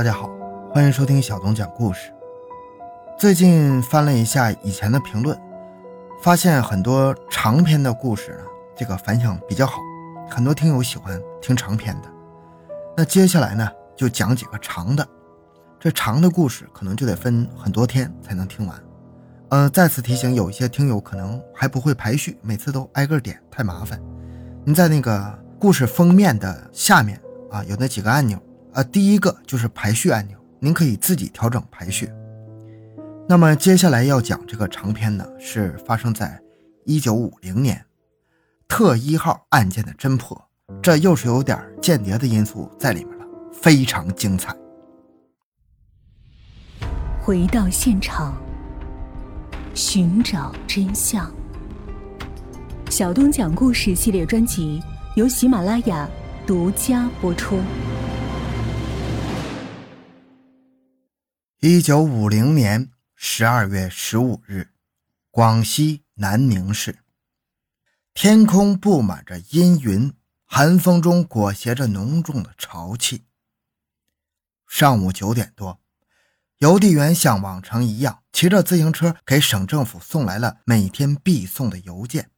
大家好，欢迎收听小东讲故事。最近翻了一下以前的评论，发现很多长篇的故事呢，这个反响比较好，很多听友喜欢听长篇的。那接下来呢，就讲几个长的。这长的故事可能就得分很多天才能听完。呃，再次提醒，有一些听友可能还不会排序，每次都挨个点太麻烦。您在那个故事封面的下面啊，有那几个按钮。呃，第一个就是排序按钮，您可以自己调整排序。那么接下来要讲这个长篇呢，是发生在一九五零年，特一号案件的侦破，这又是有点间谍的因素在里面了，非常精彩。回到现场，寻找真相。小东讲故事系列专辑由喜马拉雅独家播出。一九五零年十二月十五日，广西南宁市，天空布满着阴云，寒风中裹挟着浓重的潮气。上午九点多，邮递员像往常一样骑着自行车给省政府送来了每天必送的邮件。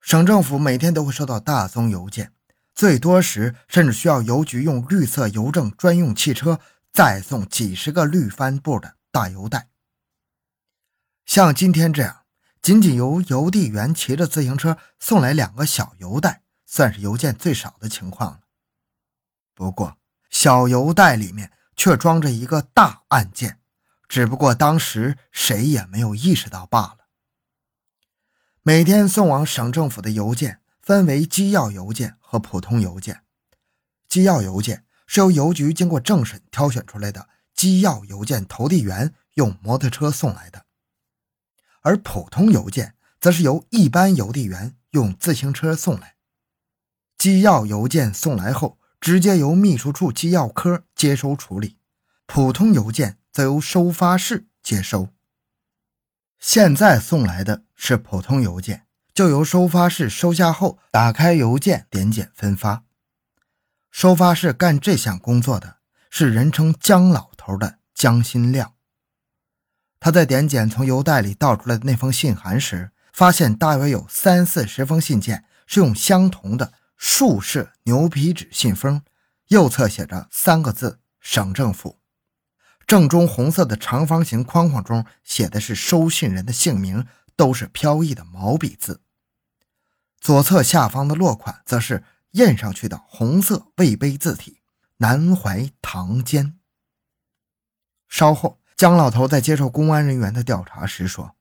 省政府每天都会收到大宗邮件，最多时甚至需要邮局用绿色邮政专用汽车。再送几十个绿帆布的大邮袋，像今天这样，仅仅由邮递员骑着自行车送来两个小邮袋，算是邮件最少的情况了。不过，小邮袋里面却装着一个大案件，只不过当时谁也没有意识到罢了。每天送往省政府的邮件分为机要邮件和普通邮件，机要邮件。是由邮局经过政审挑选出来的机要邮件投递员用摩托车送来的，而普通邮件则是由一般邮递员用自行车送来。机要邮件送来后，直接由秘书处机要科接收处理；普通邮件则由收发室接收。现在送来的是普通邮件，就由收发室收下后，打开邮件点检分发。收发室干这项工作的是人称姜老头的姜新亮。他在点检从邮袋里倒出来的那封信函时，发现大约有三四十封信件是用相同的竖式牛皮纸信封，右侧写着三个字“省政府”，正中红色的长方形框框中写的是收信人的姓名，都是飘逸的毛笔字。左侧下方的落款则是。印上去的红色魏碑字体“南怀堂监”。稍后，姜老头在接受公安人员的调查时说：“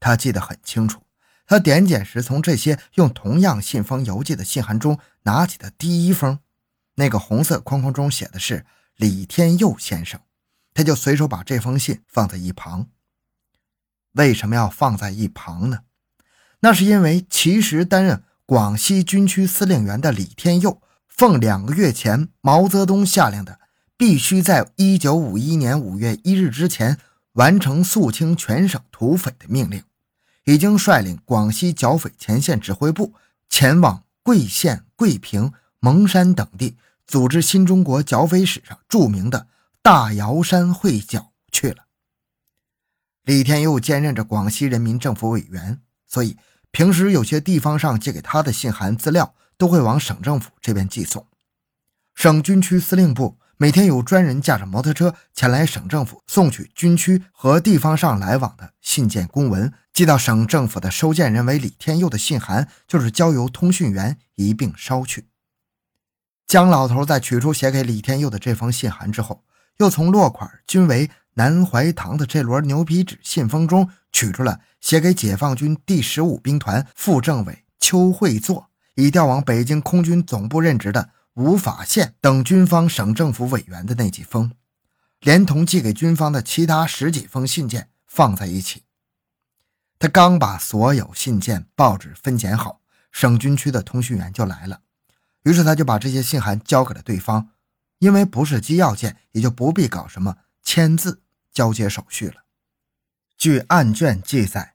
他记得很清楚，他点检时从这些用同样信封邮寄的信函中拿起的第一封，那个红色框框中写的是李天佑先生，他就随手把这封信放在一旁。为什么要放在一旁呢？那是因为其实担任。”广西军区司令员的李天佑，奉两个月前毛泽东下令的，必须在一九五一年五月一日之前完成肃清全省土匪的命令，已经率领广西剿匪前线指挥部前往贵县、桂平、蒙山等地，组织新中国剿匪史上著名的大瑶山会剿去了。李天佑兼任着广西人民政府委员，所以。平时有些地方上寄给他的信函资料，都会往省政府这边寄送。省军区司令部每天有专人驾着摩托车前来省政府送取军区和地方上来往的信件公文，寄到省政府的收件人为李天佑的信函，就是交由通讯员一并捎去。姜老头在取出写给李天佑的这封信函之后，又从落款均为。南怀堂的这摞牛皮纸信封中取出了写给解放军第十五兵团副政委邱会作，已调往北京空军总部任职的吴法宪等军方省政府委员的那几封，连同寄给军方的其他十几封信件放在一起。他刚把所有信件、报纸分拣好，省军区的通讯员就来了，于是他就把这些信函交给了对方，因为不是机要件，也就不必搞什么签字。交接手续了。据案卷记载，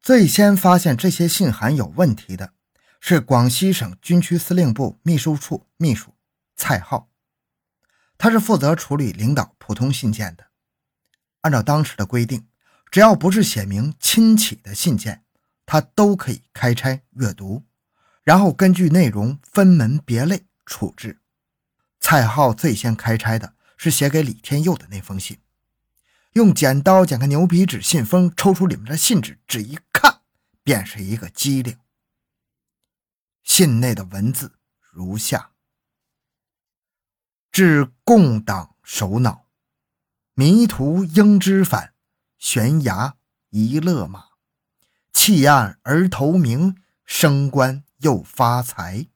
最先发现这些信函有问题的是广西省军区司令部秘书处秘书蔡浩。他是负责处理领导普通信件的。按照当时的规定，只要不是写明亲启的信件，他都可以开拆阅读，然后根据内容分门别类处置。蔡浩最先开拆的是写给李天佑的那封信，用剪刀剪开牛皮纸信封，抽出里面的信纸，只一看便是一个机灵。信内的文字如下：致共党首脑，迷途应知返，悬崖一勒马，弃暗而投明，升官又发财，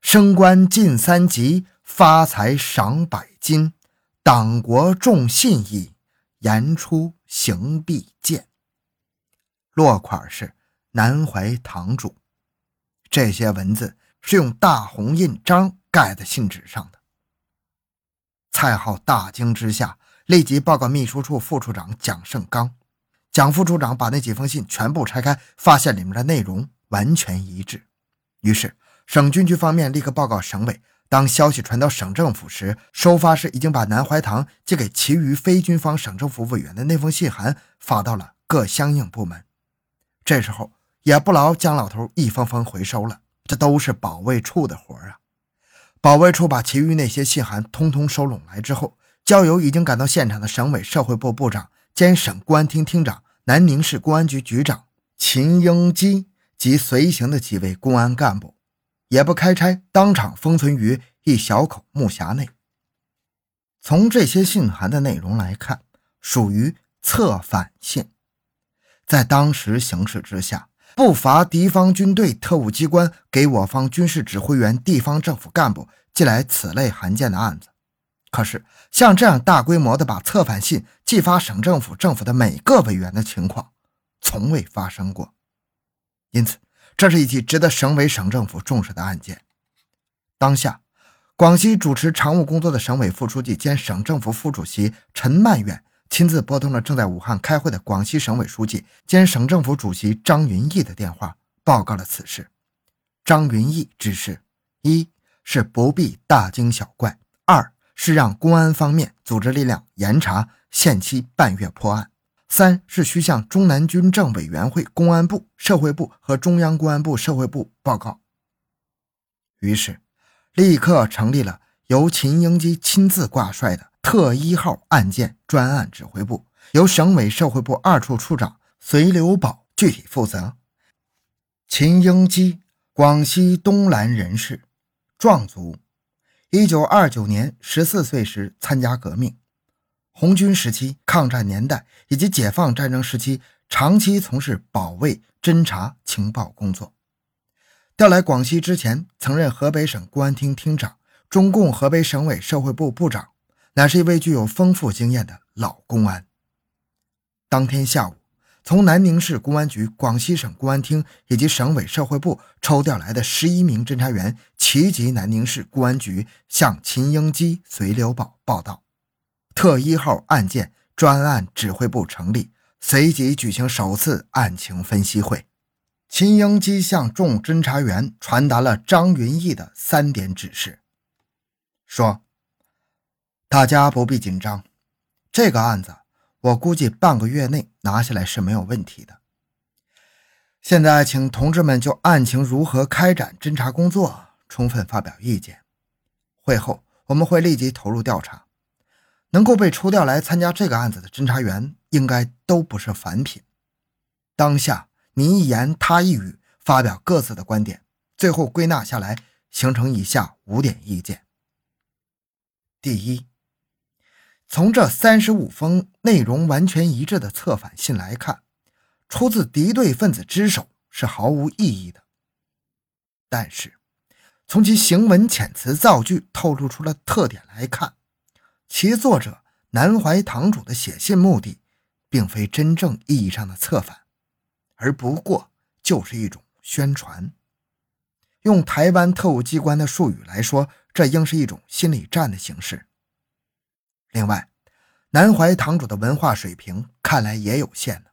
升官进三级，发财赏百金，党国重信义，言出行必见。落款是南怀堂主。这些文字是用大红印章盖在信纸上的。蔡浩大惊之下，立即报告秘书处副处长蒋胜刚。蒋副处长把那几封信全部拆开，发现里面的内容完全一致。于是，省军区方面立刻报告省委。当消息传到省政府时，收发室已经把南怀堂寄给其余非军方省政府委员的那封信函发到了各相应部门。这时候。也不劳姜老头一封封回收了，这都是保卫处的活啊！保卫处把其余那些信函通通收拢来之后，交由已经赶到现场的省委社会部部长兼省公安厅厅长、南宁市公安局局长秦英基及随行的几位公安干部，也不开拆，当场封存于一小口木匣内。从这些信函的内容来看，属于策反信，在当时形势之下。不乏敌方军队特务机关给我方军事指挥员、地方政府干部寄来此类函件的案子，可是像这样大规模的把策反信寄发省政府、政府的每个委员的情况，从未发生过。因此，这是一起值得省委、省政府重视的案件。当下，广西主持常务工作的省委副书记兼省政府副主席陈曼远。亲自拨通了正在武汉开会的广西省委书记兼省政府主席张云逸的电话，报告了此事。张云逸指示：一是不必大惊小怪；二是让公安方面组织力量严查，限期半月破案；三是需向中南军政委员会、公安部、社会部和中央公安部社会部报告。于是，立刻成立了由秦英基亲自挂帅的。特一号案件专案指挥部由省委社会部二处处长隋留宝具体负责。秦英基，广西东兰人士，壮族。一九二九年十四岁时参加革命，红军时期、抗战年代以及解放战争时期，长期从事保卫、侦查、情报工作。调来广西之前，曾任河北省公安厅厅长、中共河北省委社会部部长。乃是一位具有丰富经验的老公安。当天下午，从南宁市公安局、广西省公安厅以及省委社会部抽调来的十一名侦查员齐集南宁市公安局，向秦英基、隋留宝报道。特一号案件专案指挥部成立，随即举行首次案情分析会。秦英基向众侦查员传达了张云逸的三点指示，说。大家不必紧张，这个案子我估计半个月内拿下来是没有问题的。现在，请同志们就案情如何开展侦查工作充分发表意见。会后，我们会立即投入调查。能够被抽调来参加这个案子的侦查员，应该都不是凡品。当下，你一言他一语，发表各自的观点，最后归纳下来，形成以下五点意见：第一。从这三十五封内容完全一致的策反信来看，出自敌对分子之手是毫无意义的。但是，从其行文遣词造句透露出了特点来看，其作者南怀堂主的写信目的，并非真正意义上的策反，而不过就是一种宣传。用台湾特务机关的术语来说，这应是一种心理战的形式。另外，南怀堂主的文化水平看来也有限呢，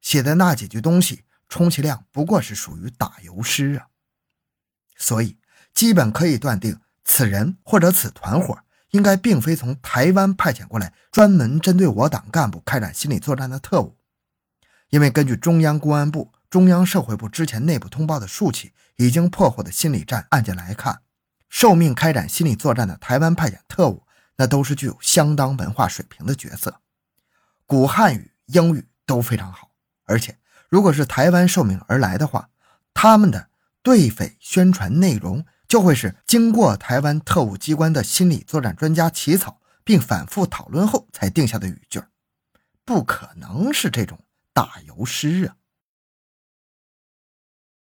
写的那几句东西，充其量不过是属于打油诗啊。所以，基本可以断定，此人或者此团伙应该并非从台湾派遣过来专门针对我党干部开展心理作战的特务，因为根据中央公安部、中央社会部之前内部通报的数起已经破获的心理战案件来看，受命开展心理作战的台湾派遣特务，那都是具有相当文化水平的角色，古汉语、英语都非常好，而且如果是台湾受命而来的话，他们的对匪宣传内容。就会是经过台湾特务机关的心理作战专家起草并反复讨论后才定下的语句，不可能是这种打油诗啊。